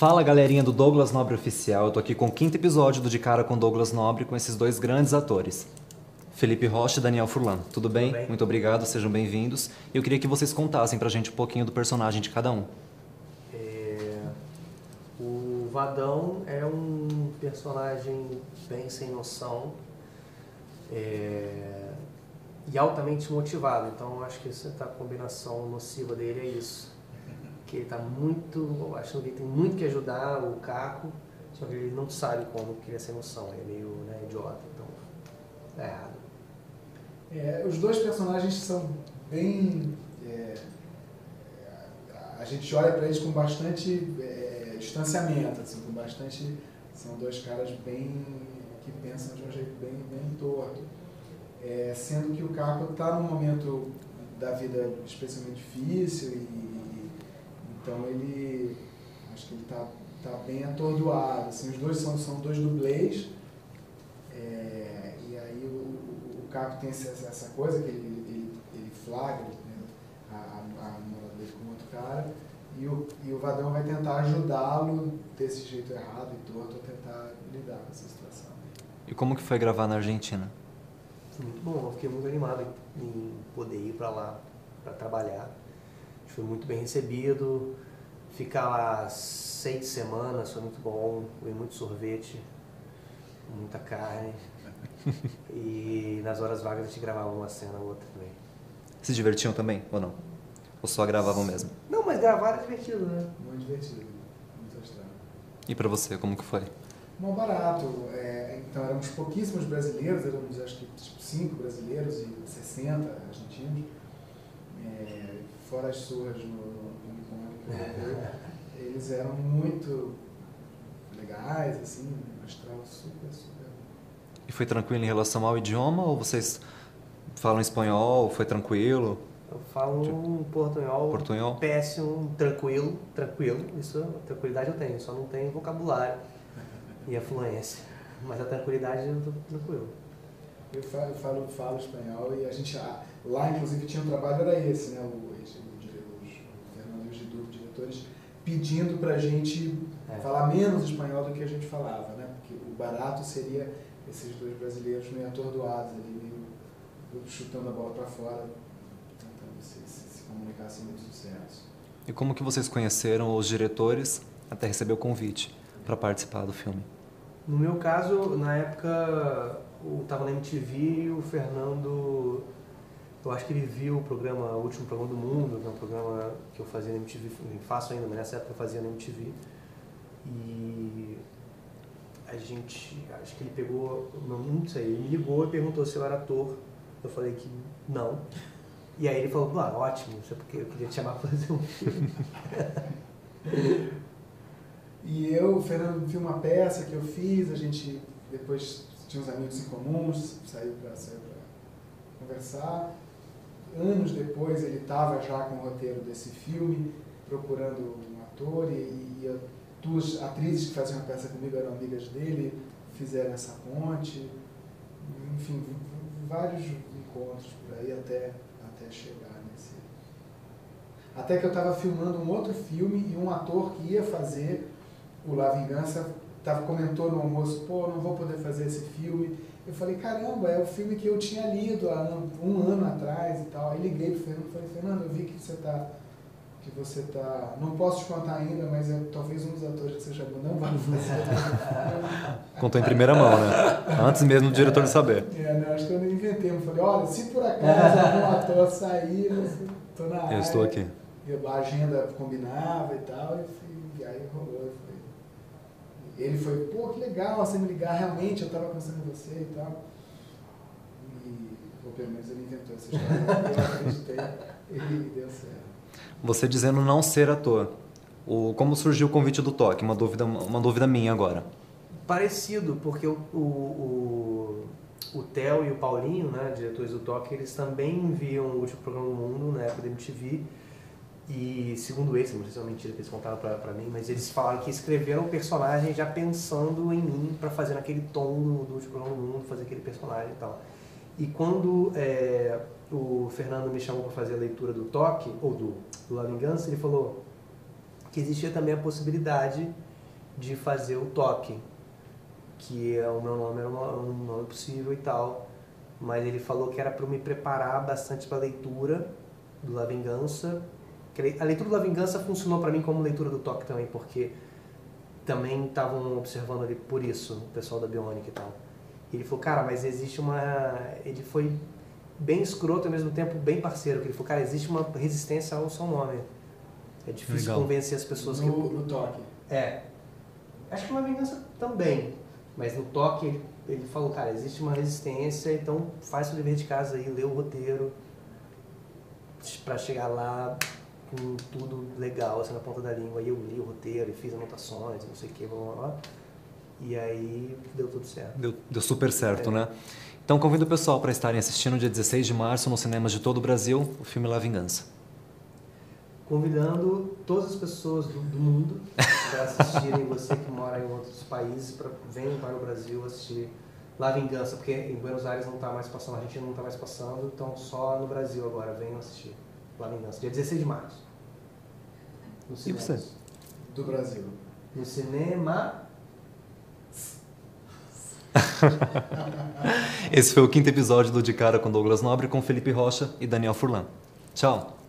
Fala galerinha do Douglas Nobre Oficial, eu tô aqui com o quinto episódio do De Cara com Douglas Nobre com esses dois grandes atores. Felipe Rocha e Daniel Furlan. Tudo bem? bem? Muito obrigado, sejam bem-vindos. Eu queria que vocês contassem pra gente um pouquinho do personagem de cada um. É, o Vadão é um personagem bem sem noção é, e altamente motivado. Então acho que essa a combinação nociva dele é isso. Que ele tá muito, achando que ele tem muito que ajudar o Caco, só que ele não sabe como que ele é sem noção, ele é meio né, idiota, então tá errado. É, os dois personagens são bem. é, a gente olha para eles com bastante é, distanciamento, assim, com bastante. São dois caras bem. que pensam de um jeito bem, bem torto. É, sendo que o Caco está num momento da vida especialmente difícil e. então ele. acho que ele está tá bem atordoado. Assim, os dois são, são dois dublês. É, e aí o, o Caco tem essa, essa coisa que ele, ele, ele flagra né, a, a, a namorada dele com outro cara e o, e o Vadão vai tentar ajudá-lo desse jeito errado e torto a tentar lidar com essa situação. E como que foi gravar na Argentina? Foi muito bom, eu fiquei muito animado em poder ir para lá para trabalhar. Foi muito bem recebido. Ficar lá seis semanas foi muito bom. Comi muito sorvete, muita carne. E nas horas vagas a gente gravava uma cena ou outra também. Se divertiam também ou não? Ou só gravavam mesmo? Não, mas gravar é divertido, né? Muito divertido, muito astral. E pra você, como que foi? Mal barato. é, então éramos pouquíssimos brasileiros, éramos acho que tipo, cinco brasileiros e 60 argentinos. É, fora as surras no, no Unicórnio que eu levei, eles eram muito legais, assim, astral super, super. E foi tranquilo em relação ao idioma ou vocês falam espanhol? Foi tranquilo? Eu falo um portunhol, Portunhol? péssimo, tranquilo, tranquilo. Isso, tranquilidade eu tenho, só não tenho vocabulário e a fluência. Mas a tranquilidade eu tô tranquilo. Eu falo, falo, falo espanhol e a gente, lá inclusive tinha um trabalho, era esse, né, o, esse, o, dire- os, o Fernando e os diretor- diretores pedindo pra gente É. falar menos espanhol do que a gente falava, né, porque o barato seria esses dois brasileiros meio atordoados ali, meio chutando a bola pra fora, tentando se, se, se comunicar sem muito sucesso. E como que vocês conheceram os diretores até receber o convite para participar do filme? No meu caso, na época, eu tava na MTV e o Fernando, eu acho que ele viu o programa, o último programa do mundo, que é um programa que eu fazia na MTV, faço ainda, mas nessa época eu fazia na MTV. E a gente, acho que ele pegou, não, sei, ele ligou e perguntou se eu era ator. Eu falei que não. E aí ele falou, ah, ótimo, isso é porque eu queria te chamar pra fazer um filme. E eu, o Fernando viu uma peça que eu fiz, a gente depois tinha uns amigos em comuns, saiu para conversar. Anos depois ele estava já com o roteiro desse filme, procurando um ator, e, e duas atrizes que faziam a peça comigo eram amigas dele, fizeram essa ponte. Enfim, vários encontros por aí até, até chegar nesse. Até que eu estava filmando um outro filme e um ator que ia fazer o La Vingança tava, comentou no almoço, pô, não vou poder fazer esse filme. Eu falei, caramba, é o filme que eu tinha lido há um, ano atrás e tal. Aí liguei pro Fernando e falei, Fernando, eu vi que você tá. Que você tá. Não posso te contar ainda, mas é, talvez um dos atores que você já não vai fazer. Contou em primeira mão, né? Antes mesmo do diretor saber. é, né, acho que eu não inventei. Eu falei, olha, se por acaso algum ator sair, eu tô na área. Eu estou aqui. E a agenda combinava e tal, e, e aí rolou. e foi. Ele foi, pô, que legal você me ligar, realmente, eu estava pensando em você e tal. E, ou pelo menos ele inventou essa história, eu acreditei e deu certo. Você dizendo não ser ator. O, como surgiu o convite do Toque? Uma dúvida, uma dúvida minha agora. Parecido, porque o, o, o, o Theo e o Paulinho, né, diretores do Toque, eles também viam o último programa do mundo na época da MTV. E segundo eles, não sei se é uma mentira que eles contaram pra, pra mim, mas eles falaram que escreveram o personagem já pensando em mim pra fazer naquele tom do, último programa do mundo, fazer aquele personagem e tal. E quando é, o Fernando me chamou pra fazer a leitura do Toque, ou do, do La Vingança, ele falou que existia também a possibilidade de fazer o toque, que é o meu nome era um nome possível e tal. Mas ele falou que era para me preparar bastante para a leitura do La Vingança. A leitura do La Vingança funcionou para mim como leitura do toque também, porque também estavam observando ali por isso, o pessoal da Bionic e tal. E ele falou, cara, mas existe uma. Ele foi bem escroto e ao mesmo tempo bem parceiro, que ele falou, cara, existe uma resistência ao seu nome. É difícil Legal. convencer as pessoas no, que. No toque. É. Acho que uma vingança também. Mas no toque ele, ele falou, cara, existe uma resistência, então faz o dever de casa aí, lê o roteiro para chegar lá com tudo legal, assim, na ponta da língua. Aí eu li o roteiro e fiz anotações, não sei o que, blá, blá, blá. E aí deu tudo certo. Deu, deu super certo, é. né? Então convido o pessoal para estarem assistindo dia 16 de março nos cinemas de todo o Brasil o filme La Vingança. Convidando todas as pessoas do, do mundo para assistirem, você que mora em outros países, para venham para o Brasil assistir La Vingança, porque em Buenos Aires não está mais passando, a Argentina não está mais passando, então só no Brasil agora, venham assistir Dia 16 de março. E você? Do Brasil. No cinema Esse foi o quinto episódio do De Cara com Douglas Nobre com Felipe Rocha e Daniel Furlan. Tchau!